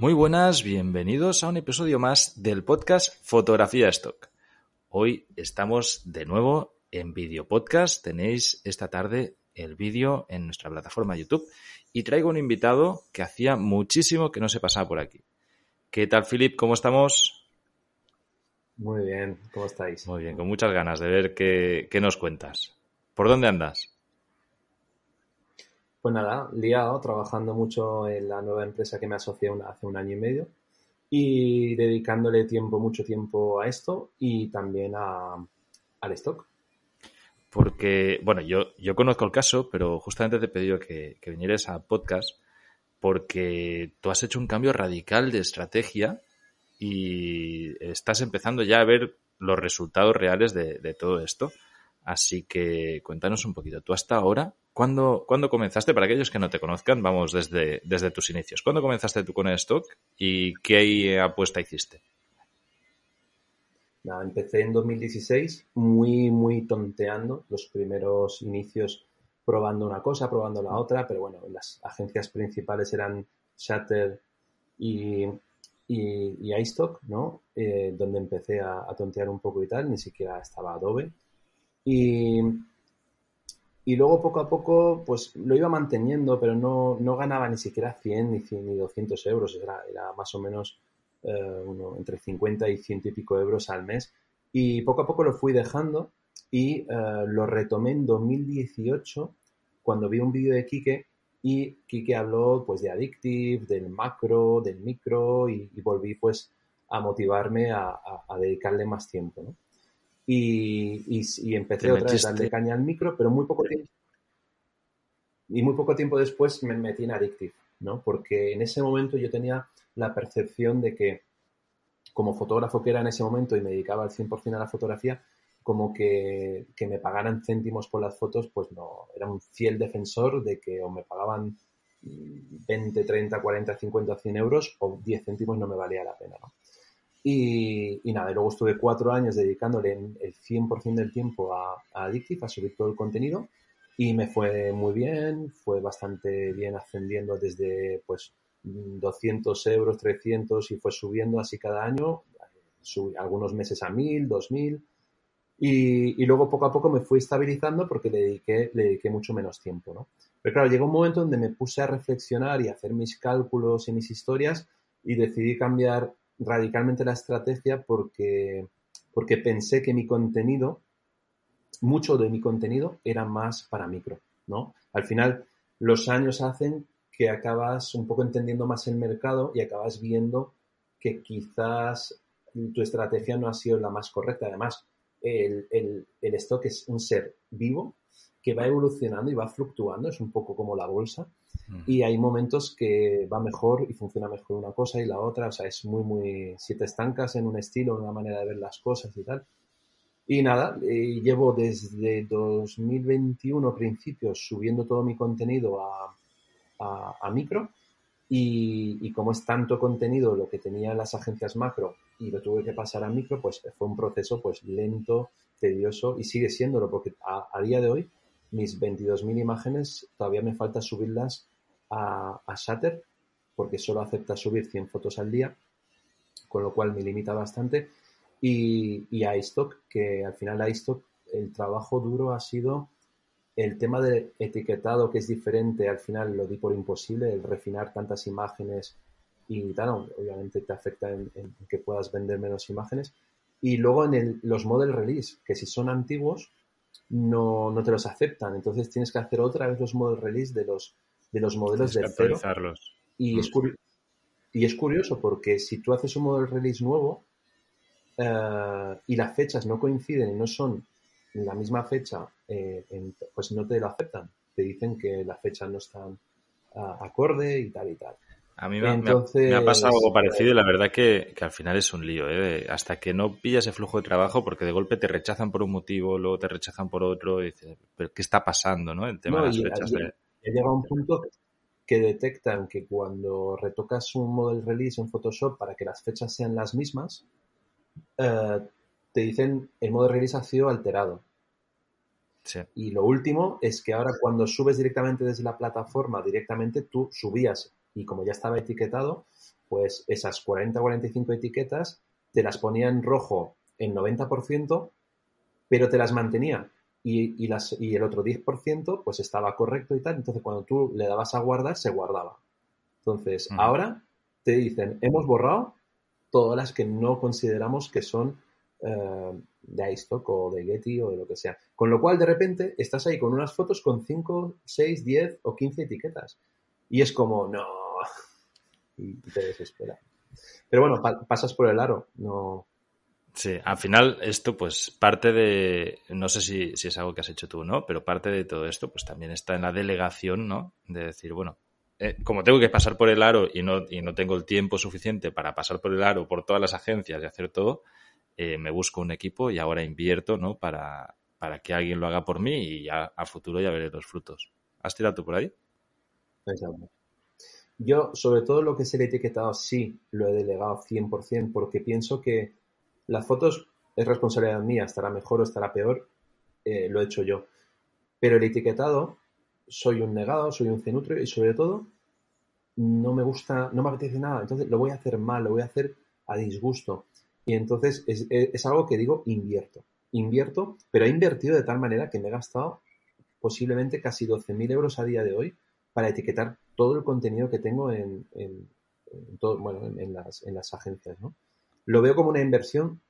Muy buenas, bienvenidos a un episodio más del podcast Fotografía Stock. Hoy estamos de nuevo en video podcast. Tenéis esta tarde el vídeo en nuestra plataforma YouTube y traigo un invitado que hacía muchísimo que no se pasaba por aquí. ¿Qué tal, Philip? ¿Cómo estamos? Muy bien, ¿cómo estáis? Muy bien, con muchas ganas de ver qué, qué nos cuentas. ¿Por dónde andas? Pues nada, liado, trabajando mucho en la nueva empresa que me asocié hace un año y medio y dedicándole tiempo, mucho tiempo a esto y también a, al stock. Porque, bueno, yo, yo conozco el caso, pero justamente te he pedido que, que vinieras a podcast porque tú has hecho un cambio radical de estrategia y estás empezando ya a ver los resultados reales de, de todo esto. Así que cuéntanos un poquito. Tú hasta ahora, ¿cuándo, ¿cuándo, comenzaste? Para aquellos que no te conozcan, vamos desde, desde tus inicios. ¿Cuándo comenzaste tú con el stock y qué apuesta hiciste? Nada, empecé en 2016 muy, muy tonteando los primeros inicios probando una cosa, probando la otra, pero bueno, las agencias principales eran Shutter y, y, iStock, ¿no? Eh, donde empecé a, a tontear un poco y tal, ni siquiera estaba Adobe. Y, y luego poco a poco, pues lo iba manteniendo, pero no, no ganaba ni siquiera 100 ni, 100, ni 200 euros, era, era más o menos eh, uno, entre 50 y 100 y pico euros al mes. Y poco a poco lo fui dejando y eh, lo retomé en 2018 cuando vi un vídeo de Quique y Quique habló pues de Addictive, del macro, del micro y, volví pues a motivarme a, dedicarle más tiempo. Y, y, y empecé otra vez a darle caña al micro, pero muy poco tiempo. Y muy poco tiempo después me metí en Addictive, ¿no? Porque en ese momento yo tenía la percepción de que, como fotógrafo que era en ese momento y me dedicaba al 100% a la fotografía, como que, que, me pagaran céntimos por las fotos, pues no, era un fiel defensor de que o me pagaban 20, 30, 40, 50, 100 euros o 10 céntimos no me valía la pena, ¿no? Y, y, nada, y luego estuve cuatro años dedicándole el 100% del tiempo a, a Addictive, a subir todo el contenido, y me fue muy bien, fue bastante bien ascendiendo desde pues 200 euros, 300 y fue subiendo así cada año, subí algunos meses a 1000, 2000, y, y luego poco a poco me fui estabilizando porque le dediqué, le dediqué mucho menos tiempo, ¿no? Pero claro, llegó un momento donde me puse a reflexionar y a hacer mis cálculos y mis historias y decidí cambiar radicalmente la estrategia porque, porque pensé que mi contenido, mucho de mi contenido era más para micro, ¿no? Al final, los años hacen que acabas un poco entendiendo más el mercado y acabas viendo que quizás tu estrategia no ha sido la más correcta. Además, el, el, el stock es un ser vivo que va evolucionando y va fluctuando, es un poco como la bolsa, y hay momentos que va mejor y funciona mejor una cosa y la otra, o sea, es muy, muy, si te estancas en un estilo, en una manera de ver las cosas y tal. Y nada, eh, llevo desde 2021 principios subiendo todo mi contenido a, a, micro. Y, y, como es tanto contenido lo que tenía las agencias macro y lo tuve que pasar a micro, pues fue un proceso pues lento, tedioso y sigue siéndolo porque a, a día de hoy mis 22.000 imágenes todavía me falta subirlas a, a porque solo acepta subir 100 fotos al día, con lo cual me limita bastante. Y, y a iStock, que al final a iStock el trabajo duro ha sido el tema de etiquetado, que es diferente, al final lo di por imposible, el refinar tantas imágenes y tal, obviamente te afecta en, en que puedas vender menos imágenes. Y luego en el, los model release, que si son antiguos, no, no te los aceptan. Entonces tienes que hacer otra vez los model release de los, de los modelos de cero. Y, mm. es y es curioso porque si tú haces un model release nuevo uh, y las fechas no coinciden y no son la misma fecha, eh, en, pues no te lo aceptan. Te dicen que las fechas no están uh, acorde y tal y tal. A mí me, Entonces, me, ha, pasado algo parecido y la verdad que, que al final es un lío, ¿eh? Hasta que no pillas el flujo de trabajo, porque de golpe te rechazan por un motivo, luego te rechazan por otro, y dices, ¿pero qué está pasando, no? El tema no, de las fechas. De... Llega un punto que detectan que cuando retocas un model release en Photoshop para que las fechas sean las mismas, eh, te dicen el model release ha sido alterado. Sí. Y lo último es que ahora cuando subes directamente desde la plataforma, directamente tú subías y como ya estaba etiquetado, pues esas 40 o 45 etiquetas te las ponía en rojo en 90%, pero te las mantenía. Y, las, y el otro 10% pues estaba correcto y tal. Entonces cuando tú le dabas a guardar, se guardaba. Entonces, ahora te dicen, hemos borrado todas las que no consideramos que son eh, de iStock o de Getty o de lo que sea. Con lo cual, de repente, estás ahí con unas fotos con 5, 6, 10 o 15 etiquetas. Y es como, no. Y te desespera. Pero bueno, pasas por el aro, no. Sí, al final esto pues parte de, no sé si, si es algo que has hecho tú, ¿no? Pero parte de todo esto pues también está en la delegación, ¿no? De decir, bueno, eh, como tengo que pasar por el aro y no, y no tengo el tiempo suficiente para pasar por el aro, por todas las agencias y hacer todo, eh, me busco un equipo y ahora invierto, ¿no? Para, para que alguien lo haga por mí y ya a futuro ya veré los frutos. ¿Has tirado tú por ahí? Exacto. Yo, sobre todo lo que es el etiquetado, sí lo he delegado 100% porque pienso que las fotos es responsabilidad mía, estará mejor o estará peor, eh, lo he hecho yo. Pero el etiquetado soy un negado, soy un cenutrio y sobre todo no me gusta, no me apetece nada. Entonces lo voy a hacer mal, lo voy a hacer a disgusto. Y entonces es, algo que digo, invierto. Invierto, pero he invertido de tal manera que me he gastado posiblemente casi 12.000 euros a día de hoy para etiquetar todo el contenido que tengo en, todo, bueno, en, las, en las agencias. ¿no? Lo veo como una inversión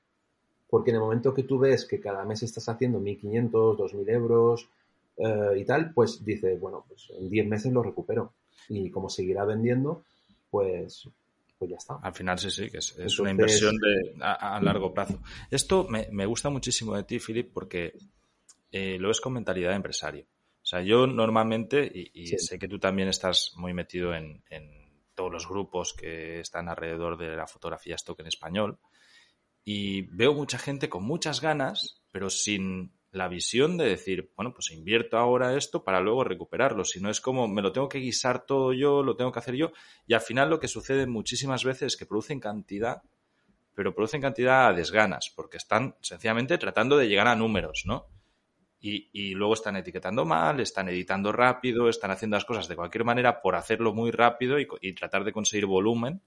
porque en el momento que tú ves que cada mes estás haciendo 1.500, 2.000 euros, eh, y tal, pues dice, bueno, pues en 10 meses lo recupero. Y como seguirá vendiendo, pues, pues ya está. Al final sí, sí, que es, una inversión de, a, largo plazo. Esto me, gusta muchísimo de ti, Philip, porque eh, lo ves con mentalidad de empresario. O sea, yo normalmente, y, sé que tú también estás muy metido en, en, todos los grupos que están alrededor de la fotografía stock en español, y veo mucha gente con muchas ganas, pero sin la visión de decir, bueno, pues invierto ahora esto para luego recuperarlo. Si no es como me lo tengo que guisar todo yo, lo tengo que hacer yo. Y al final lo que sucede muchísimas veces es que producen cantidad, pero producen cantidad a desganas, porque están sencillamente tratando de llegar a números, ¿no? Y, luego están etiquetando mal, están editando rápido, están haciendo las cosas de cualquier manera por hacerlo muy rápido y, tratar de conseguir volumen.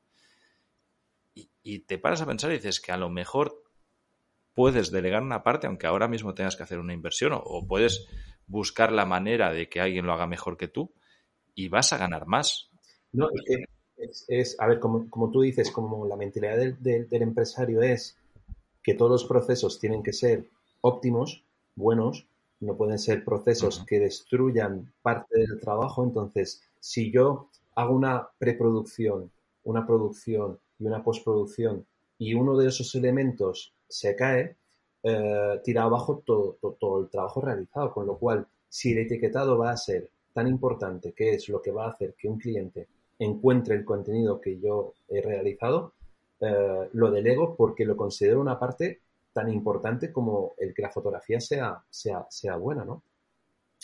Y, te paras a pensar y dices que a lo mejor puedes delegar una parte, aunque ahora mismo tengas que hacer una inversión, o, puedes buscar la manera de que alguien lo haga mejor que tú y vas a ganar más. No, es, es a ver, como, como, tú dices, como la mentalidad del, del, empresario es que todos los procesos tienen que ser óptimos, buenos, no pueden ser procesos que destruyan parte del trabajo. Entonces, si yo hago una preproducción, una producción y una postproducción y uno de esos elementos se cae, eh, tira abajo todo, todo, el trabajo realizado. Con lo cual, si el etiquetado va a ser tan importante, que es lo que va a hacer que un cliente encuentre el contenido que yo he realizado, eh, lo delego porque lo considero una parte tan importante como el que la fotografía sea, sea, sea buena, ¿no?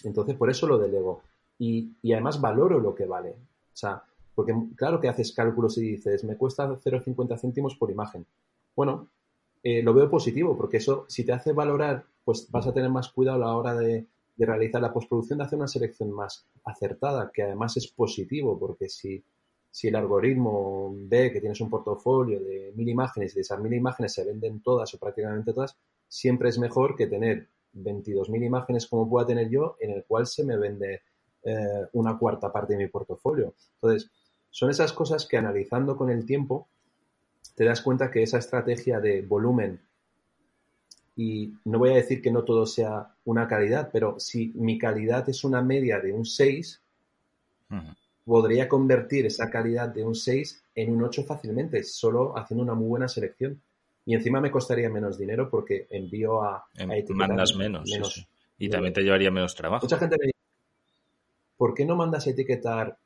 Entonces, por eso lo delego. Y, y, además valoro lo que vale. O sea, porque claro que haces cálculos y dices, me cuesta 0,50 céntimos por imagen. Bueno, eh, lo veo positivo, porque eso, si te hace valorar, pues vas a tener más cuidado a la hora de, realizar la postproducción, de hacer una selección más acertada, que además es positivo, porque si, si el algoritmo ve que tienes un portafolio de mil imágenes y de esas mil imágenes se venden todas o prácticamente todas, siempre es mejor que tener 22.000 imágenes como pueda tener yo, en el cual se me vende eh, una cuarta parte de mi portafolio. Entonces, son esas cosas que analizando con el tiempo te das cuenta que esa estrategia de volumen, y no voy a decir que no todo sea una calidad, pero si mi calidad es una media de un 6, podría convertir esa calidad de un 6 en un 8 fácilmente, solo haciendo una muy buena selección. Y encima me costaría menos dinero porque envío a, a em, Mandas menos. Y también te llevaría menos trabajo. Mucha gente me dice, ¿por qué no mandas a etiquetar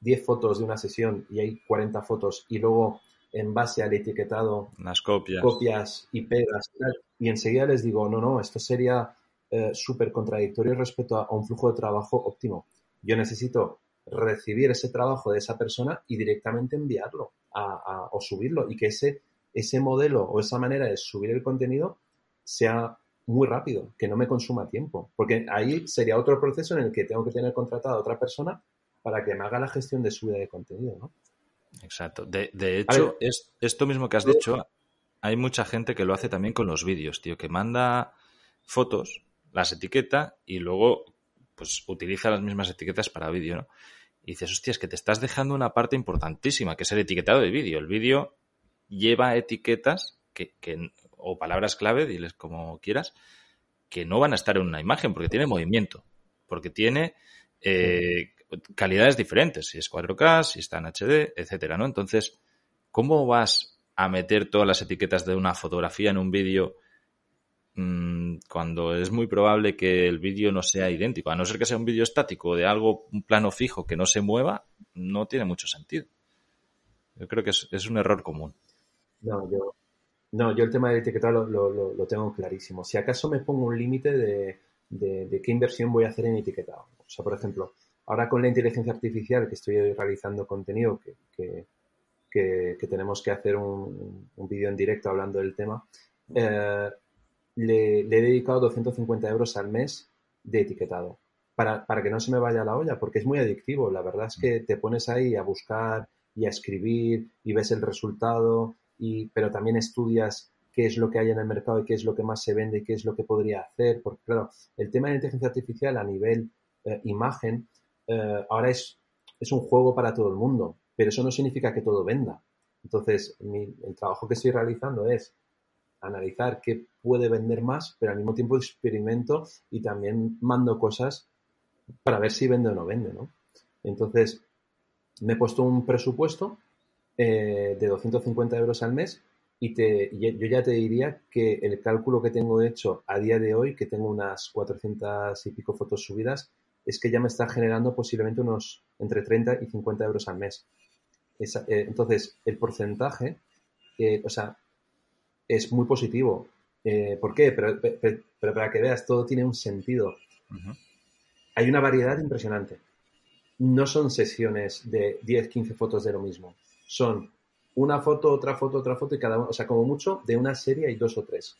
10 fotos de una sesión y hay 40 fotos y luego en base al etiquetado las copias, copias y pegas y enseguida les digo, no, no, esto sería eh, súper contradictorio respecto a, un flujo de trabajo óptimo. Yo necesito recibir ese trabajo de esa persona y directamente enviarlo a, o subirlo y que ese, ese modelo o esa manera de subir el contenido sea muy rápido, que no me consuma tiempo, porque ahí sería otro proceso en el que tengo que tener contratada a otra persona para que me haga la gestión de subida de contenido, ¿no? Exacto. De, hecho, es, esto mismo que has dicho, hay mucha gente que lo hace también con los vídeos, tío, que manda fotos, las etiqueta y luego pues utiliza las mismas etiquetas para vídeo, ¿no? Y dices, hostia, es que te estás dejando una parte importantísima, que es el etiquetado de vídeo. El vídeo lleva etiquetas que, que, o palabras clave, diles como quieras, que no van a estar en una imagen porque tiene movimiento, porque tiene eh, calidades diferentes, si es 4K, si está en HD, etcétera, ¿no? Entonces, ¿cómo vas a meter todas las etiquetas de una fotografía en un vídeo mmm, cuando es muy probable que el vídeo no sea idéntico? A no ser que sea un vídeo estático de algo, un plano fijo que no se mueva, no tiene mucho sentido. Yo creo que es, un error común. No, yo, no, yo el tema del etiquetado lo, lo, tengo clarísimo. Si acaso me pongo un límite de, de, de, qué inversión voy a hacer en etiquetado. O sea, por ejemplo, ahora con la inteligencia artificial que estoy realizando contenido, que, que, que, que tenemos que hacer un, un vídeo en directo hablando del tema, eh, le, he dedicado 250 euros al mes de etiquetado. Para, para que no se me vaya la olla, porque es muy adictivo. La verdad es que te pones ahí a buscar y a escribir y ves el resultado y, pero también estudias qué es lo que hay en el mercado y qué es lo que más se vende y qué es lo que podría hacer. Porque, claro, el tema de la inteligencia artificial a nivel eh, imagen eh, ahora es, es un juego para todo el mundo, pero eso no significa que todo venda. Entonces, mi, el trabajo que estoy realizando es analizar qué puede vender más, pero al mismo tiempo experimento y también mando cosas para ver si vende o no vende, ¿no? Entonces, me he puesto un presupuesto eh, de 250 euros al mes y te, yo ya te diría que el cálculo que tengo hecho a día de hoy, que tengo unas 400 y pico fotos subidas, es que ya me está generando posiblemente unos entre 30 y 50 euros al mes. Eh, entonces, el porcentaje, eh, o sea, es muy positivo. Eh, ¿Por qué? Pero, pero, pero, para que veas, todo tiene un sentido. Uh -huh. Hay una variedad impresionante. No son sesiones de 10, 15 fotos de lo mismo. Son una foto, otra foto, otra foto y cada uno, o sea, como mucho, de una serie hay dos o tres,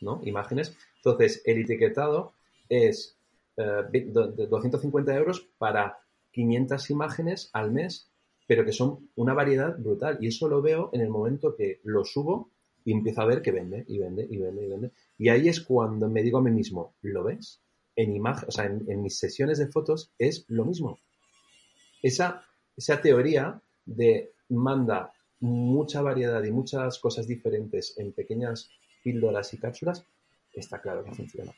¿no? Imágenes. Entonces, el etiquetado es eh, 250 euros para 500 imágenes al mes, pero que son una variedad brutal. Y eso lo veo en el momento que lo subo y empiezo a ver que vende, y vende, y vende, y vende. Y ahí es cuando me digo a mí mismo, ¿lo ves? En imagen, o sea, en, en mis sesiones de fotos es lo mismo. Esa, esa teoría de manda mucha variedad y muchas cosas diferentes en pequeñas píldoras y cápsulas, está claro que funciona.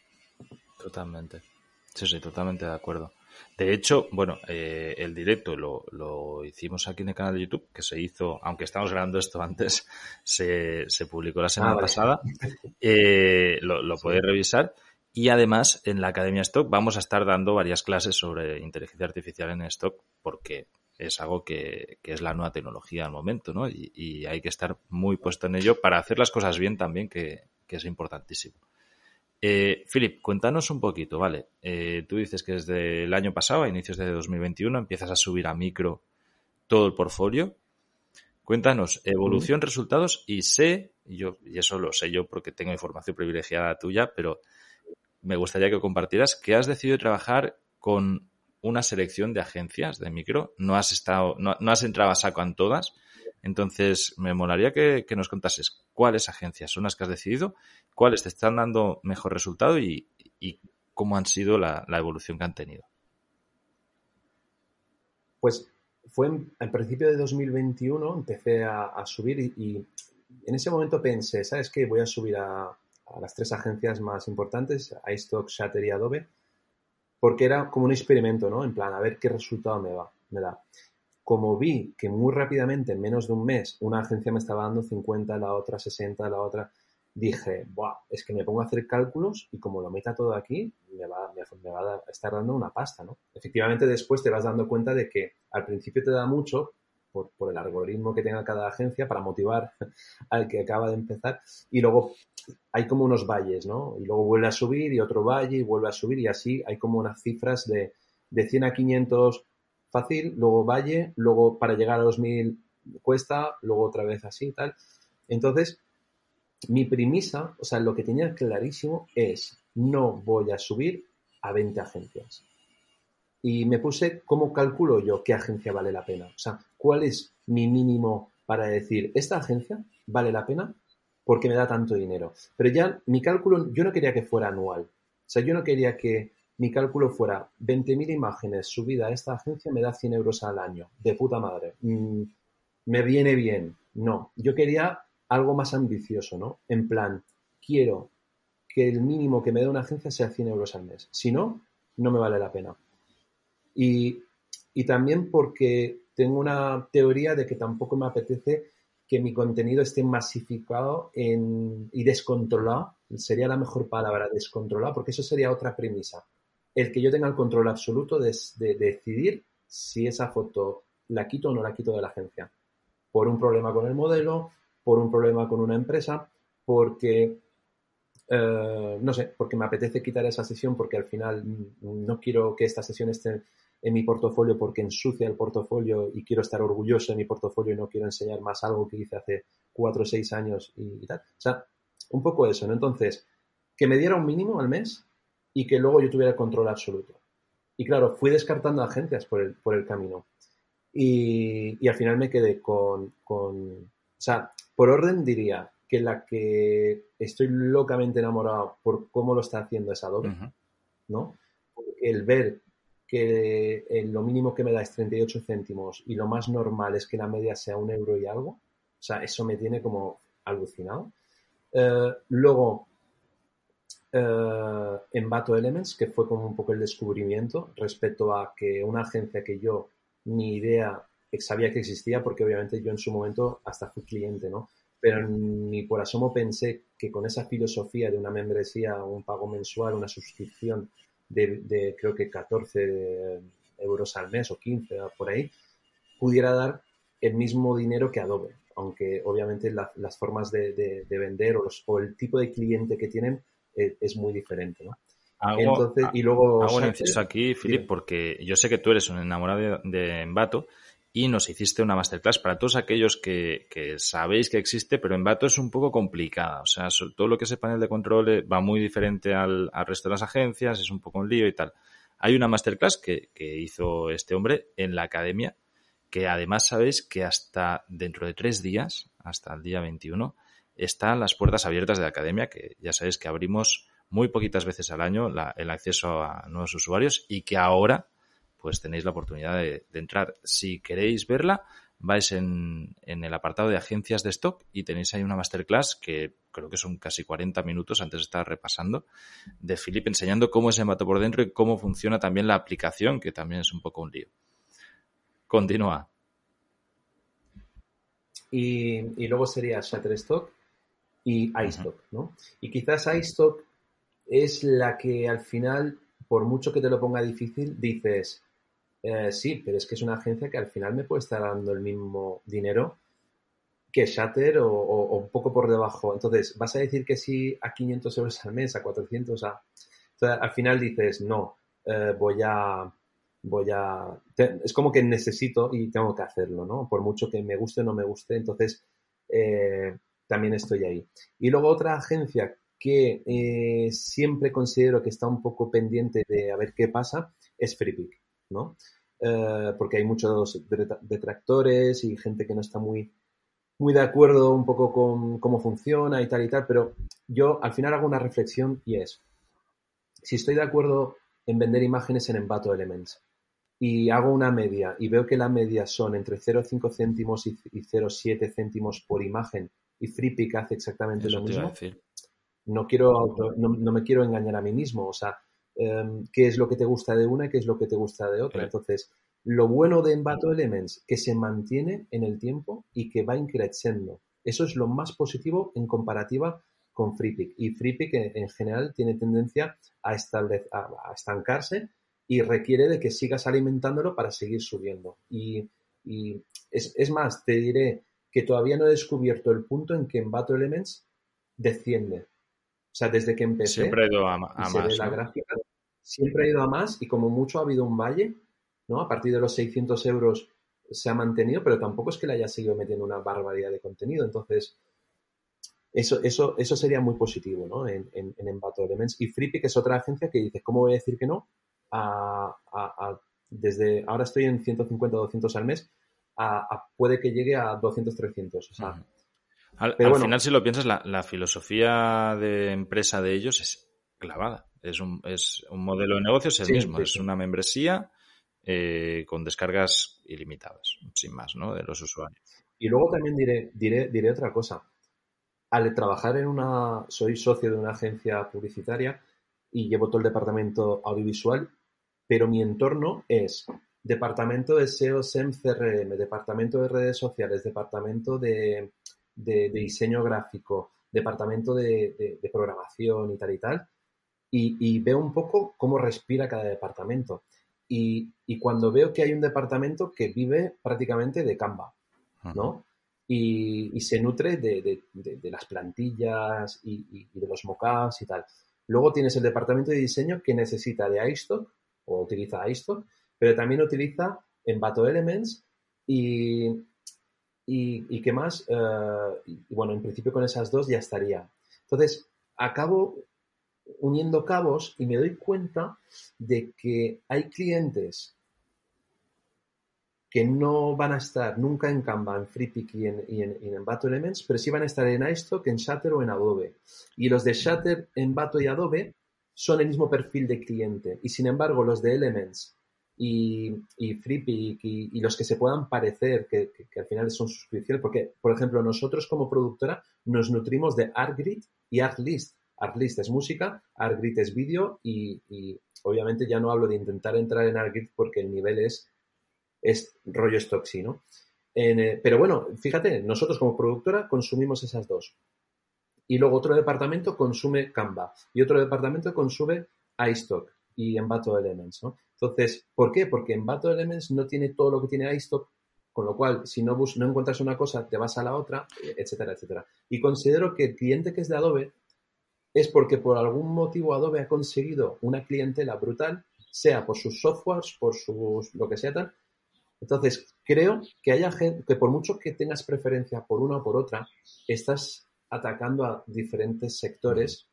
Totalmente. Sí, sí, totalmente de acuerdo. De hecho, bueno, eh, el directo lo, lo, hicimos aquí en el canal de YouTube, que se hizo, aunque estamos grabando esto antes, se, se publicó la semana ah, pasada. Eh, lo, lo sí. podéis revisar. Y además, en la Academia Stock vamos a estar dando varias clases sobre inteligencia artificial en Stock, porque es algo que, que, es la nueva tecnología al momento, ¿no? Y, y, hay que estar muy puesto en ello para hacer las cosas bien también, que, que es importantísimo. Eh, Philip, cuéntanos un poquito, ¿vale? Eh, tú dices que desde el año pasado, a inicios de 2021, empiezas a subir a micro todo el portfolio. Cuéntanos, evolución, resultados y sé, y yo, y eso lo sé yo porque tengo información privilegiada tuya, pero me gustaría que compartieras que has decidido trabajar con una selección de agencias de micro. No has estado, no, no has entrado a saco en todas. Entonces, me molaría que, que, nos contases cuáles agencias son las que has decidido, cuáles te están dando mejor resultado y, cómo han sido la, evolución que han tenido. Pues fue en, al principio de 2021, empecé a, subir y, en ese momento pensé, ¿sabes qué? Voy a subir a, a las tres agencias más importantes, iStock, Shatter y Adobe, porque era como un experimento, ¿no? En plan, a ver qué resultado me, va, me da. Como vi que muy rápidamente, en menos de un mes, una agencia me estaba dando 50, la otra 60, la otra, dije, Buah, es que me pongo a hacer cálculos y como lo meta todo aquí, me va, me, va a estar dando una pasta, ¿no? Efectivamente, después te vas dando cuenta de que al principio te da mucho, por, por, el algoritmo que tenga cada agencia para motivar al que acaba de empezar. Y luego hay como unos valles, ¿no? Y luego vuelve a subir y otro valle y vuelve a subir y así hay como unas cifras de, de 100 a 500 fácil, luego valle, luego para llegar a los 1000 cuesta, luego otra vez así y tal. Entonces, mi premisa, o sea, lo que tenía clarísimo es no voy a subir a 20 agencias. y me puse cómo calculo yo qué agencia vale la pena. O sea, cuál es mi mínimo para decir, esta agencia vale la pena porque me da tanto dinero. Pero ya mi cálculo, yo no quería que fuera anual. O sea, yo no quería que mi cálculo fuera 20.000 imágenes subida a esta agencia me da 100 euros al año. De puta madre. Mm, me viene bien. No, yo quería algo más ambicioso, ¿no? En plan, quiero que el mínimo que me dé una agencia sea 100 euros al mes. Si no, no me vale la pena. Y, también porque tengo una teoría de que tampoco me apetece que mi contenido esté masificado en, y descontrolado. Sería la mejor palabra, descontrolado, porque eso sería otra premisa. El que yo tenga el control absoluto de, decidir si esa foto la quito o no la quito de la agencia. Por un problema con el modelo, por un problema con una empresa, porque eh, no sé, porque me apetece quitar esa sesión porque al final no quiero que esta sesión esté en mi portafolio porque ensucia el portafolio y quiero estar orgulloso de mi portafolio y no quiero enseñar más algo que hice hace cuatro o seis años y, tal. O sea, un poco eso, ¿no? Entonces, que me diera un mínimo al mes y que luego yo tuviera el control absoluto. Y claro, fui descartando agencias por el, por el camino. Y, y al final me quedé con, con, o sea, por orden diría que la que estoy locamente enamorado por cómo lo está haciendo es Adobe, ¿no? El ver que lo mínimo que me da es 38 céntimos y lo más normal es que la media sea un euro y algo. O sea, eso me tiene como alucinado. Eh, luego, eh, Envato Elements, que fue como un poco el descubrimiento respecto a que una agencia que yo ni idea sabía que existía, porque obviamente yo en su momento hasta fui cliente, ¿no? Pero ni por asomo pensé que con esa filosofía de una membresía, un pago mensual, una suscripción, de, creo que 14 euros al mes o 15 por ahí, pudiera dar el mismo dinero que Adobe, aunque obviamente las formas de, vender o, el tipo de cliente que tienen eh, es muy diferente, ¿no? Entonces, y luego... Hago un inciso aquí, Philip, porque yo sé que tú eres un enamorado de, Envato y nos hiciste una masterclass para todos aquellos que, sabéis que existe, pero Envato es un poco complicada. O sea, todo lo que es el panel de control eh, va muy diferente al, resto de las agencias, es un poco un lío y tal. Hay una masterclass que, que hizo este hombre en la academia, que además sabéis que hasta dentro de tres días, hasta el día 21, están las puertas abiertas de la academia, que ya sabéis que abrimos muy poquitas veces al año el acceso a nuevos usuarios y que ahora pues tenéis la oportunidad de, entrar. Si queréis verla, vais en, el apartado de agencias de stock y tenéis ahí una masterclass que creo que son casi 40 minutos antes de estar repasando de Philip enseñando cómo es Envato por dentro y cómo funciona también la aplicación, que también es un poco un lío. Continúa. Y, luego sería Shutterstock y iStock, ¿no? Y quizás iStock es la que al final, por mucho que te lo ponga difícil, dices, eh, sí, pero es que es una agencia que al final me puede estar dando el mismo dinero que Shatter o, un poco por debajo. Entonces, ¿vas a decir que sí a 500 euros al mes, a 400? A... Entonces, al final dices, no, eh, voy a... Voy a... Es como que necesito y tengo que hacerlo, ¿no? Por mucho que me guste o no me guste, entonces eh, también estoy ahí. Y luego otra agencia que siempre considero que está un poco pendiente de a ver qué pasa es FreePick. ¿no? Eh, porque hay muchos detractores y gente que no está muy, muy de acuerdo un poco con cómo funciona y tal y tal, pero yo al final hago una reflexión y es, si estoy de acuerdo en vender imágenes en Envato Elements y hago una media y veo que la media son entre 0,5 céntimos y 0,7 céntimos por imagen y FreePick hace exactamente lo mismo, no, quiero, no, no me quiero engañar a mí mismo, o sea, Em, qué es lo que te gusta de una y qué es lo que te gusta de otra. Entonces, lo bueno de Envato Elements, que se mantiene en el tiempo y que va increciendo. Eso es lo más positivo en comparativa con FreePick. Y FreePick en, general tiene tendencia a, a, estancarse y requiere de que sigas alimentándolo para seguir subiendo. Y, es, es, más, te diré que todavía no he descubierto el punto en que Envato Elements desciende. O sea, desde que empecé, siempre ha ido a, más. la gráfica, siempre ha ido a más y como mucho ha habido un valle, ¿no? A partir de los 600 euros se ha mantenido, pero tampoco es que le haya seguido metiendo una barbaridad de contenido. Entonces, eso, eso, eso sería muy positivo, ¿no? En, en, Elements. Y Freepik es otra agencia que dice, ¿cómo voy a decir que no a, desde ahora estoy en 150 o 200 al mes, a, puede que llegue a 200, 300. O sea, Al, final, si lo piensas, la, filosofía de empresa de ellos es clavada. Es un, es un modelo de negocio, es el mismo. es una membresía eh, con descargas ilimitadas, sin más, ¿no? De los usuarios. Y luego también diré, diré, diré otra cosa. Al trabajar en una, soy socio de una agencia publicitaria y llevo todo el departamento audiovisual, pero mi entorno es departamento de SEO, SEM, CRM, departamento de redes sociales, departamento de, diseño gráfico, departamento de, programación y tal y tal. Y, veo un poco cómo respira cada departamento. Y, cuando veo que hay un departamento que vive prácticamente de Canva, ¿no? Y, se nutre de, las plantillas y, de los mockups y tal. Luego tienes el departamento de diseño que necesita de iStock o utiliza iStock pero también utiliza Envato Elements y, qué más. Eh, y bueno, en principio con esas dos ya estaría. Entonces, acabo uniendo cabos y me doy cuenta de que hay clientes que no van a estar nunca en Canva, en FreePic y en, en, Envato Elements, pero sí van a estar en iStock, en Shutter o en Adobe. Y los de Shutter, Envato y Adobe son el mismo perfil de cliente. Y sin embargo, los de Elements y, y y, los que se puedan parecer, que, al final son suscripciones, porque, por ejemplo, nosotros como productora nos nutrimos de ArtGrid y ArtList. ArtList es música, ArtGrid es vídeo y, obviamente ya no hablo de intentar entrar en ArtGrid porque el nivel es, es rollo Stocksy, ¿no? Eh, pero bueno, fíjate, nosotros como productora consumimos esas dos. Y luego otro departamento consume Canva y otro departamento consume iStock y Envato Elements, ¿no? Entonces, ¿por qué? Porque Envato Elements no tiene todo lo que tiene iStock, con lo cual, si no, no encuentras una cosa, te vas a la otra, etcétera, etcétera. Y considero que el cliente que es de Adobe es porque por algún motivo Adobe ha conseguido una clientela brutal, sea por sus softwares, por sus lo que sea tal. Entonces, creo que haya gente, que por mucho que tengas preferencia por una o por otra, estás atacando a diferentes sectores,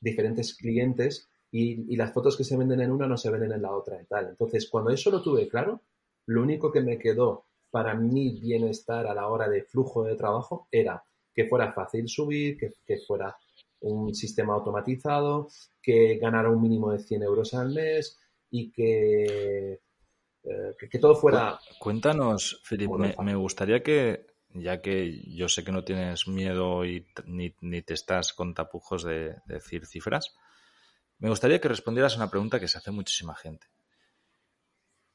diferentes clientes y, las fotos que se venden en una no se venden en la otra y tal. Entonces, cuando eso lo tuve claro, lo único que me quedó para mi bienestar a la hora de flujo de trabajo era que fuera fácil subir, que, fuera un sistema automatizado, que ganara un mínimo de 100 euros al mes y que, eh, que, todo fuera... Cuéntanos, Felipe, me, gustaría que, ya que yo sé que no tienes miedo y ni, ni te estás con tapujos de decir cifras, me gustaría que respondieras a una pregunta que se hace muchísima gente.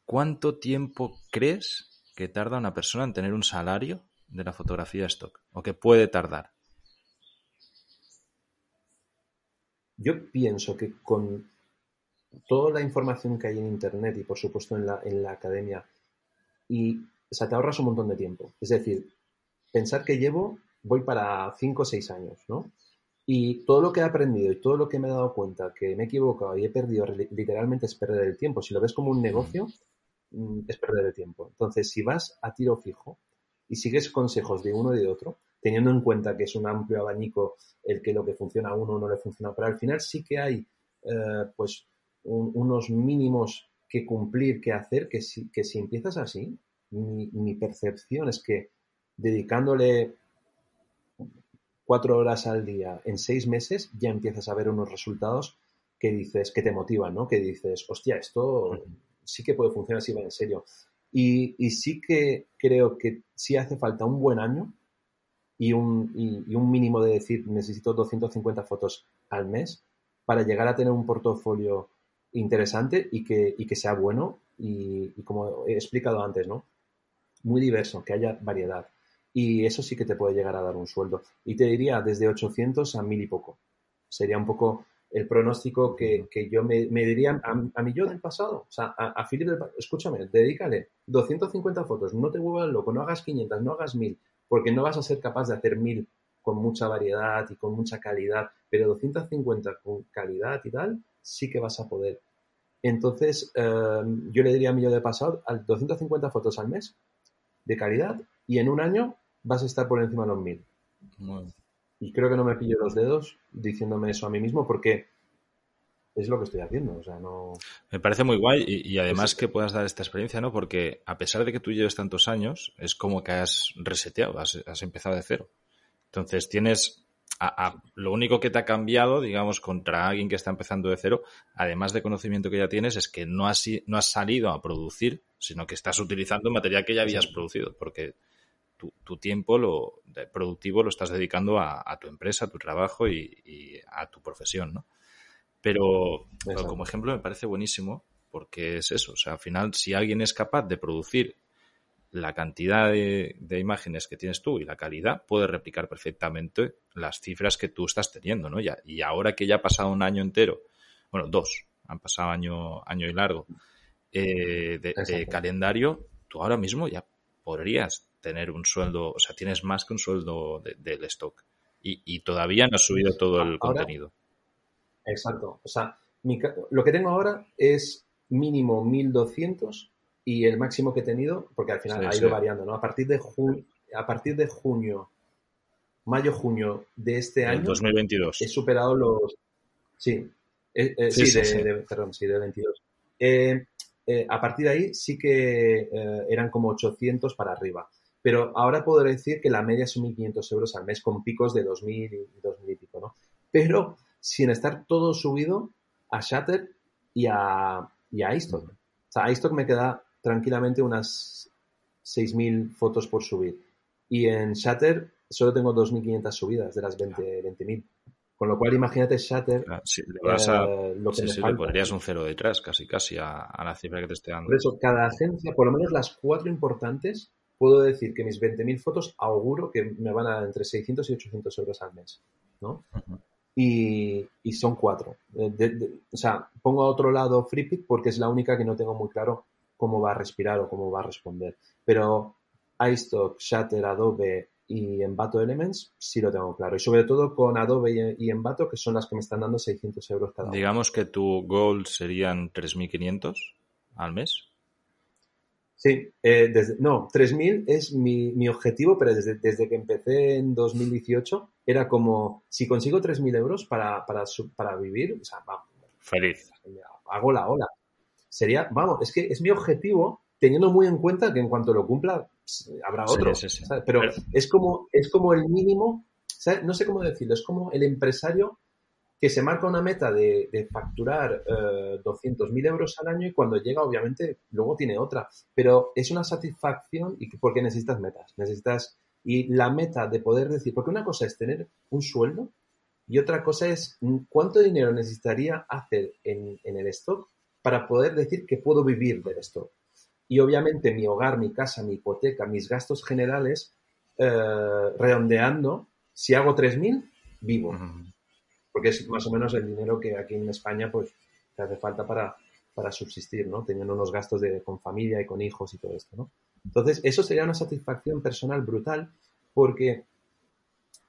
¿Cuánto tiempo crees que tarda una persona en tener un salario de la fotografía stock? ¿O que puede tardar? Yo pienso que con toda la información que hay en Internet y por supuesto en la, academia, y o te ahorras un montón de tiempo. Es decir, pensar que llevo, voy para 5 o 6 años, ¿no? Y todo lo que he aprendido y todo lo que me he dado cuenta que me he equivocado y he perdido literalmente es perder el tiempo. Si lo ves como un negocio, mm, es perder el tiempo. Entonces, si vas a tiro fijo y sigues consejos de uno y de otro, teniendo en cuenta que es un amplio abanico el que lo que funciona a uno no le funciona, pero al final sí que hay eh, pues unos mínimos que cumplir, que hacer, que si, que si empiezas así, mi percepción es que dedicándole cuatro horas al día en seis meses, ya empiezas a ver unos resultados que dices, que te motivan, ¿no? Que dices, hostia, esto sí que puede funcionar si va en serio. Y, sí que creo que sí hace falta un buen año y un, un mínimo de decir, necesito 250 fotos al mes para llegar a tener un portafolio interesante y que, y que sea bueno y, y, como he explicado antes, ¿no? Muy diverso, que haya variedad y eso sí que te puede llegar a dar un sueldo. Y te diría desde 800 a mil y poco. Sería un poco el pronóstico que, yo me, diría a, a, mi yo del pasado. O sea, a, a Philip del escúchame, dedícale 250 fotos, no te vuelvas loco, no hagas 500, no hagas 1000, porque no vas a ser capaz de hacer 1000 con mucha variedad y con mucha calidad, pero 250 con calidad y tal, sí que vas a poder. Entonces, eh, yo le diría a mi yo del pasado, 250 fotos al mes de calidad y en un año vas a estar por encima de los mil. Y creo que no me pillo los dedos diciéndome eso a mí mismo porque es lo que estoy haciendo. O sea, no... Me parece muy guay y, además que puedas dar esta experiencia, ¿no? Porque a pesar de que tú lleves tantos años, es como que has reseteado, has, empezado de cero. Entonces tienes lo único que te ha cambiado, digamos, contra alguien que está empezando de cero, además de conocimiento que ya tienes, es que no has, no has salido a producir, sino que estás utilizando material que ya habías producido, porque tu, tiempo lo, productivo lo estás dedicando a, tu empresa, a tu trabajo y, a tu profesión, ¿no? Pero, como ejemplo me parece buenísimo porque es eso, o sea, al final si alguien es capaz de producir la cantidad de, imágenes que tienes tú y la calidad, puede replicar perfectamente las cifras que tú estás teniendo, ¿no? Ya, y ahora que ya ha pasado un año entero, bueno, dos, han pasado año, año y largo, eh, de, calendario, tú ahora mismo ya podrías tener un sueldo, o sea, tienes más que un sueldo del stock. Y, todavía no has subido todo el contenido. Exacto. O sea, lo que tengo ahora es mínimo 1200 y el máximo que he tenido, porque al final ha ido variando, ¿no? A partir de junio, a partir de junio, mayo, junio de este año. 2022. He superado los. Sí, eh, eh, sí, de, perdón, sí, de 22. Eh, a partir de ahí sí que eran como 800 para arriba. Pero ahora puedo decir que la media son 1.500 euros al mes con picos de 2.000 y 2.000 y pico, ¿no? Pero sin estar todo subido a Shutter y a, y a iStock. O sea, a iStock me queda tranquilamente unas 6.000 fotos por subir. Y en Shutter solo tengo 2.500 subidas de las 20.000. con lo cual, imagínate Shutter. si le vas a, eh, lo que le pondrías un cero detrás, casi, casi, a, a, la cifra que te esté dando. Por eso, cada agencia, por lo menos las cuatro importantes, puedo decir que mis 20.000 fotos auguro que me van a dar entre 600 y 800 euros al mes, ¿no? y, son cuatro. Eh, o sea, pongo a otro lado FreePic porque es la única que no tengo muy claro cómo va a respirar o cómo va a responder. Pero iStock, Shutter, Adobe y Envato Elements sí lo tengo claro. Y sobre todo con Adobe y Envato, que son las que me están dando 600 euros cada uno. Digamos que tu goal serían 3.500 al mes. Sí, eh, desde, no, 3.000 es mi, mi, objetivo, pero desde, desde, que empecé en 2018 era como, si consigo 3.000 euros para, para, para, vivir, o sea, vamos. Feliz. Hago la ola. Sería, vamos, es que es mi objetivo teniendo muy en cuenta que en cuanto lo cumpla pues, habrá otro. Sí, sí, pero, pero, es como, es como el mínimo, ¿sabes? no sé cómo decirlo, es como el empresario que se marca una meta de, facturar eh, 200.000 euros al año y cuando llega, obviamente, luego tiene otra. Pero es una satisfacción porque necesitas metas. Necesitas. Y la meta de poder decir, porque una cosa es tener un sueldo y otra cosa es mm, cuánto dinero necesitaría hacer en, el stock para poder decir que puedo vivir del stock. Y obviamente mi hogar, mi casa, mi hipoteca, mis gastos generales, eh, redondeando, si hago 3.000, vivo porque es más o menos el dinero que aquí en España pues te hace falta para, para subsistir, ¿no? Teniendo unos gastos de, con familia y con hijos y todo esto, ¿no? Entonces, eso sería una satisfacción personal brutal porque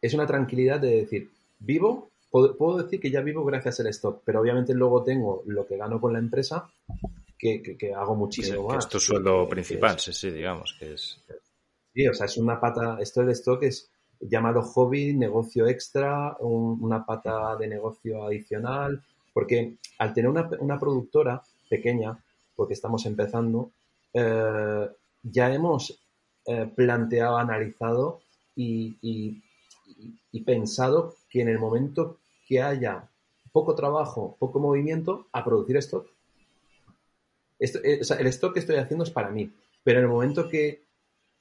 es una tranquilidad de decir, vivo, puedo, decir que ya vivo gracias al stock, pero obviamente luego tengo lo que gano con la empresa que, que, hago muchísimo más. es tu sueldo principal, sí, sí, digamos que es. Sí, o sea, es una pata, esto del stock es, llámalo hobby, negocio extra, una pata de negocio adicional, porque al tener una, productora pequeña, porque estamos empezando, eh, ya hemos eh, planteado, analizado y, pensado que en el momento que haya poco trabajo, poco movimiento, a producir stock. Esto, eh, el stock que estoy haciendo es para mí, pero en el momento que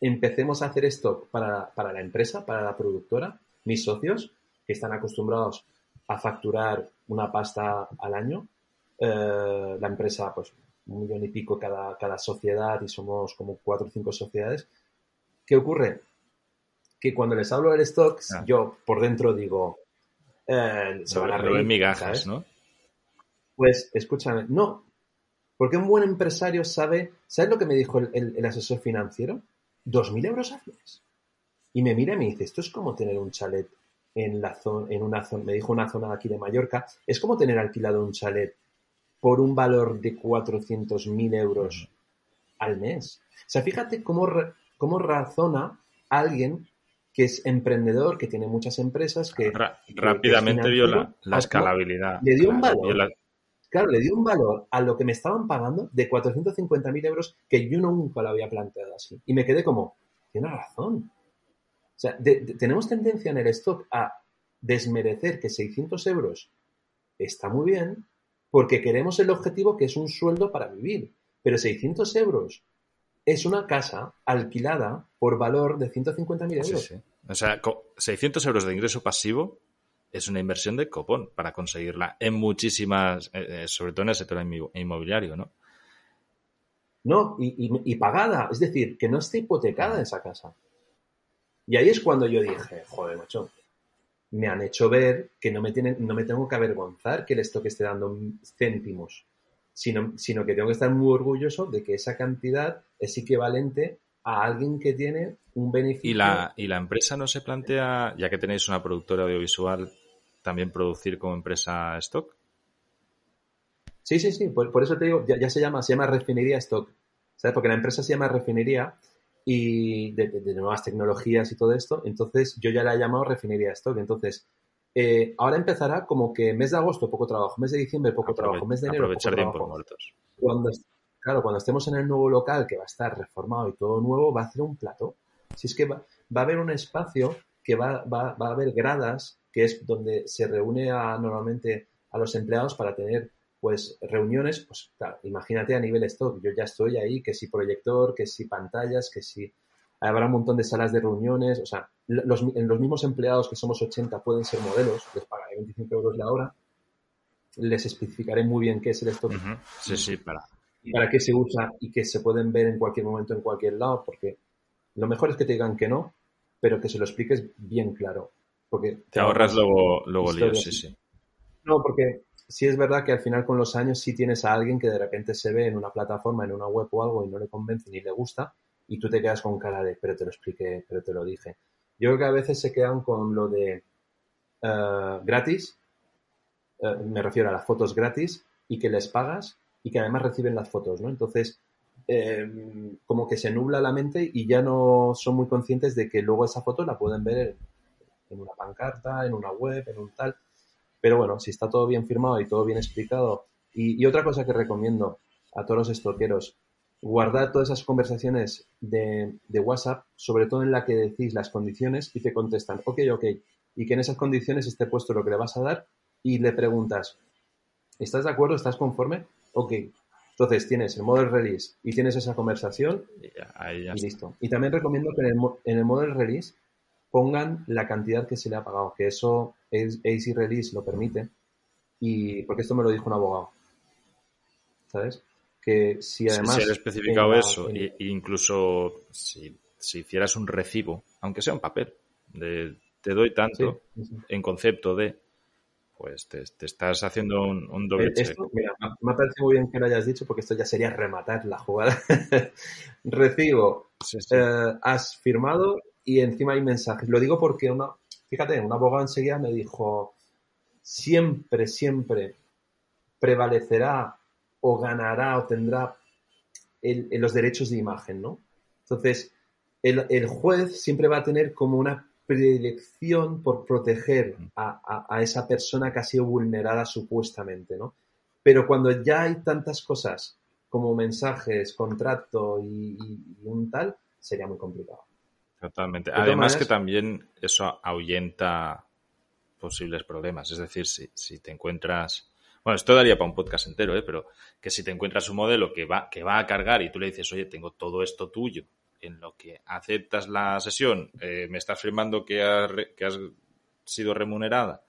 empecemos a hacer esto para, la empresa, para la productora, mis socios, que están acostumbrados a facturar una pasta al año, eh, la empresa, pues un millón y pico cada, cada sociedad y somos como cuatro o cinco sociedades. ¿Qué ocurre? Que cuando les hablo del stock, ah. yo por dentro digo, eh, se van a reír. migajas, ¿no? Pues escúchame, no, porque un buen empresario sabe, ¿sabes lo que me dijo el asesor financiero? 2.000 euros al mes. Y me mira y me dice, esto es como tener un chalet en, la zona, en una zona, me dijo una zona aquí de Mallorca, es como tener alquilado un chalet por un valor de 400.000 euros al mes. O sea, fíjate cómo, cómo razona alguien que es emprendedor, que tiene muchas empresas, que... rápidamente vio la, escalabilidad. Le dio un valor. Claro, le dio un valor a lo que me estaban pagando de 450.000 euros que yo nunca lo había planteado así. Y me quedé como, tiene razón. O sea, tenemos tendencia en el stock a desmerecer que 600 euros está muy bien porque queremos el objetivo que es un sueldo para vivir. Pero 600 euros es una casa alquilada por valor de 150.000 euros. Sí, sí. O sea, 600 euros de ingreso pasivo es una inversión de copón para conseguirla en muchísimas, eh, eh, sobre todo en el sector inmobiliario, ¿no? No, y, pagada, es decir, que no esté hipotecada esa casa. Y ahí es cuando yo dije, joder, macho, me han hecho ver que no me, tienen, no me tengo que avergonzar que el stock esté dando céntimos, sino, sino que tengo que estar muy orgulloso de que esa cantidad es equivalente a alguien que tiene un beneficio. ¿Y la, y la empresa no se plantea, ya que tenéis una productora audiovisual, también producir como empresa stock? Sí, sí, sí, por, eso te digo, ya, se llama, se llama refinería stock, ¿sabes? Porque la empresa se llama refinería y de, nuevas tecnologías y todo esto, entonces yo ya la he llamado refinería stock, entonces eh, ahora empezará como que mes de agosto poco trabajo, mes de diciembre poco trabajo, mes de enero aprovechar poco trabajo. muertos. Cuando, claro, cuando estemos en el nuevo local que va a estar reformado y todo nuevo, va a ser un plato. Si es que va, va a haber un espacio que va, va, va, a haber gradas, que es donde se reúne a, normalmente a los empleados para tener pues reuniones, pues claro, imagínate a nivel stock, yo ya estoy ahí, que si proyector, que si pantallas, que si habrá un montón de salas de reuniones, o sea, los, los mismos empleados que somos 80 pueden ser modelos, les pagaré 25 euros la hora, les especificaré muy bien qué es el stock. Sí, sí, para. Y para qué se usa y que se pueden ver en cualquier momento, en cualquier lado, porque lo mejor es que te digan que no, pero que se lo expliques bien claro. Porque te, ahorras luego, luego líos, sí, sí. No, porque sí es verdad que al final con los años sí tienes a alguien que de repente se ve en una plataforma, en una web o algo y no le convence ni le gusta y tú te quedas con cara de, pero te lo expliqué, pero te lo dije. Yo creo que a veces se quedan con lo de eh, gratis, eh, me refiero a las fotos gratis y que les pagas y que además reciben las fotos, ¿no? Entonces, eh, como que se nubla la mente y ya no son muy conscientes de que luego esa foto la pueden ver en una pancarta, en una web, en un tal. Pero bueno, si está todo bien firmado y todo bien explicado. Y, otra cosa que recomiendo a todos los estoqueros, guardar todas esas conversaciones de, WhatsApp, sobre todo en la que decís las condiciones y te contestan, ok, ok, y que en esas condiciones esté puesto lo que le vas a dar y le preguntas, ¿estás de acuerdo? ¿Estás conforme? Ok. Entonces tienes el model release y tienes esa conversación y, listo. Y también recomiendo que en el, en el model release pongan la cantidad que se le ha pagado, que eso es AC Release lo permite, y porque esto me lo dijo un abogado. ¿Sabes? Que si además... Si, especificado eso, e incluso si, hicieras un recibo, aunque sea un papel, de te doy tanto en concepto de, pues te, estás haciendo un, doble eh, esto, Mira, me parece muy bien que lo hayas dicho porque esto ya sería rematar la jugada. Recibo, eh, has firmado y encima hay mensajes. Lo digo porque una, fíjate, un abogado enseguida me dijo, siempre, siempre prevalecerá o ganará o tendrá los derechos de imagen, ¿no? Entonces, el, juez siempre va a tener como una predilección por proteger a, esa persona que ha sido vulnerada supuestamente, ¿no? Pero cuando ya hay tantas cosas como mensajes, contrato y un tal, sería muy complicado. Totalmente. Además que también eso ahuyenta posibles problemas. Es decir, si, si te encuentras... Bueno, esto daría para un podcast entero, ¿eh? pero que si te encuentras un modelo que va, que va a cargar y tú le dices, oye, tengo todo esto tuyo, en lo que aceptas la sesión, eh, me estás firmando que has, que has sido remunerada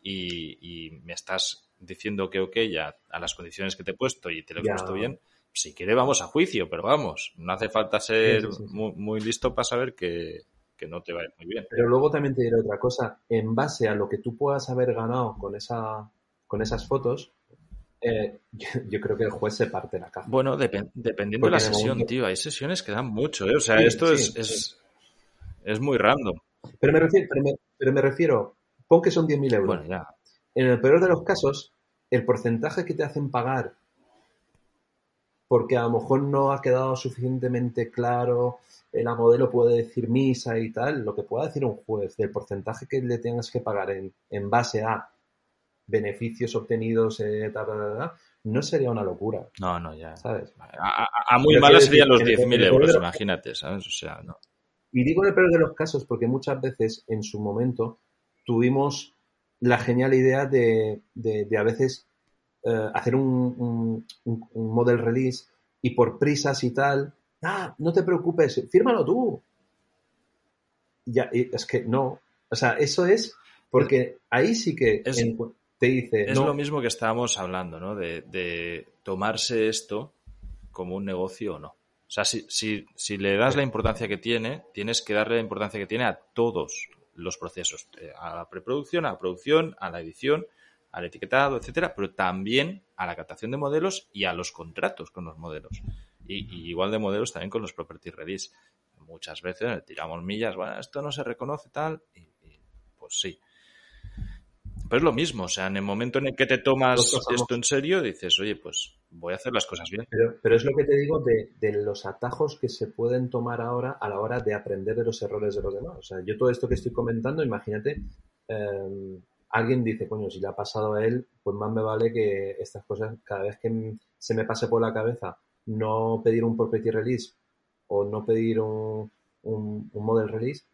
y, me estás diciendo que ok ya a las condiciones que te he puesto y te lo he puesto bien, si quiere vamos a juicio, pero vamos, no hace falta ser Muy, listo para saber que, no te va a ir muy bien. Pero luego también te diré otra cosa, en base a lo que tú puedas haber ganado con, esa, con esas fotos, eh, yo, creo que el juez se parte la caja. Bueno, dependiendo de la sesión, tío, hay sesiones que dan mucho, ¿eh? O sea, esto es, es, muy random. Pero me refiero, pero me, refiero pon que son 10.000 euros. Bueno, ya. En el peor de los casos, el porcentaje que te hacen pagar porque a lo mejor no ha quedado suficientemente claro, la modelo puede decir misa y tal, lo que pueda decir un juez del porcentaje que le tengas que pagar en, base a beneficios obtenidos, eh, no sería una locura. No, no, ya. ¿Sabes? A, muy malas serían los 10.000 euros, imagínate, ¿sabes? O sea, no. Y digo en el peor de los casos porque muchas veces en su momento tuvimos la genial idea de, a veces eh, hacer un, un, model release y por prisas y tal, ah, no te preocupes, fírmalo tú. Ya, es que no. O sea, eso es porque ahí sí que te dice. Es lo mismo que estábamos hablando, ¿no? De, de tomarse esto como un negocio o no. O sea, si, si, si, le das la importancia que tiene, tienes que darle la importancia que tiene a todos los procesos, eh, a la preproducción, a la producción, a la edición, al etiquetado, etcétera, pero también a la captación de modelos y a los contratos con los modelos. Y, igual de modelos también con los property release. Muchas veces tiramos millas, bueno, esto no se reconoce tal, y pues sí. Pero es lo mismo, o sea, en el momento en el que te tomas esto en serio, dices, oye, pues voy a hacer las cosas bien. Pero, es lo que te digo de, los atajos que se pueden tomar ahora a la hora de aprender de los errores de los demás. O sea, yo todo esto que estoy comentando, imagínate, em, alguien dice, coño, si le ha pasado a él, pues más me vale que estas cosas, cada vez que se me pase por la cabeza no pedir un property release o no pedir un, un, model release,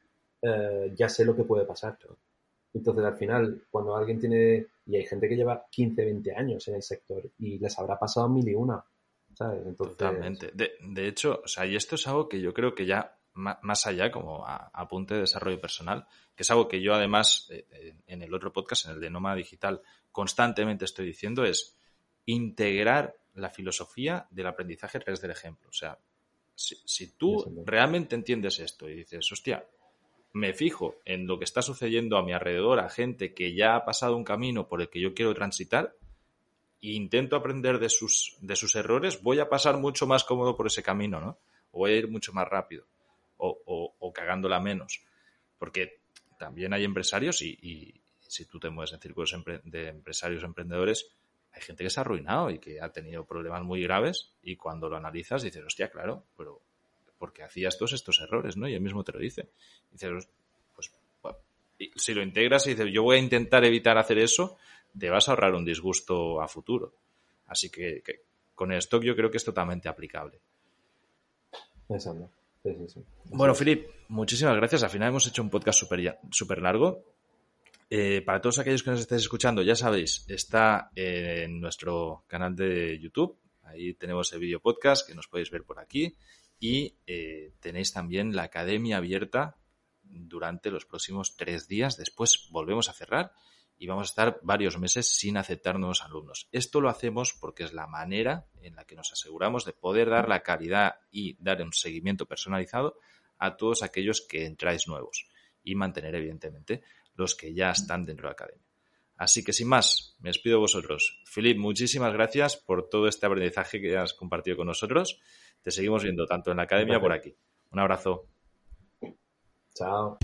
eh, ya sé lo que puede pasar. Entonces, al final, cuando alguien tiene, y hay gente que lleva 15, 20 años en el sector y les habrá pasado mil y una, ¿sabes? Totalmente. De, hecho, o sea, y esto es algo que yo creo que ya más allá, como a, punto de desarrollo personal, que es algo que yo además eh, en el otro podcast, en el de Noma Digital, constantemente estoy diciendo, es integrar la filosofía del aprendizaje a través del ejemplo. O sea, si, si tú realmente entiendes esto y dices, hostia, me fijo en lo que está sucediendo a mi alrededor, a gente que ya ha pasado un camino por el que yo quiero transitar, e intento aprender de sus, de sus errores, voy a pasar mucho más cómodo por ese camino, ¿no? Voy a ir mucho más rápido, o, o, cagándola menos. Porque también hay empresarios, y, si tú te mueves en círculos de empresarios emprendedores, hay gente que se ha arruinado y que ha tenido problemas muy graves, y cuando lo analizas dices, hostia, claro, pero porque hacías todos estos errores, ¿no? Y él mismo te lo dice. dices, pues, si lo integras y dices, yo voy a intentar evitar hacer eso, te vas a ahorrar un disgusto a futuro. Así que, con el stock yo creo que es totalmente aplicable. Exacto. Bueno, Filip, muchísimas gracias. Al final hemos hecho un podcast súper super largo. Eh, para todos aquellos que nos estéis escuchando, ya sabéis, está en nuestro canal de YouTube. Ahí tenemos el vídeo podcast que nos podéis ver por aquí. Y eh, tenéis también la academia abierta durante los próximos tres días. Después volvemos a cerrar y vamos a estar varios meses sin aceptar nuevos alumnos. Esto lo hacemos porque es la manera en la que nos aseguramos de poder dar la calidad y dar un seguimiento personalizado a todos aquellos que entráis nuevos y mantener evidentemente los que ya están dentro de la academia. Así que sin más, me despido de vosotros. Filip, muchísimas gracias por todo este aprendizaje que has compartido con nosotros te seguimos viendo tanto en la academia por aquí. Un abrazo. Chao.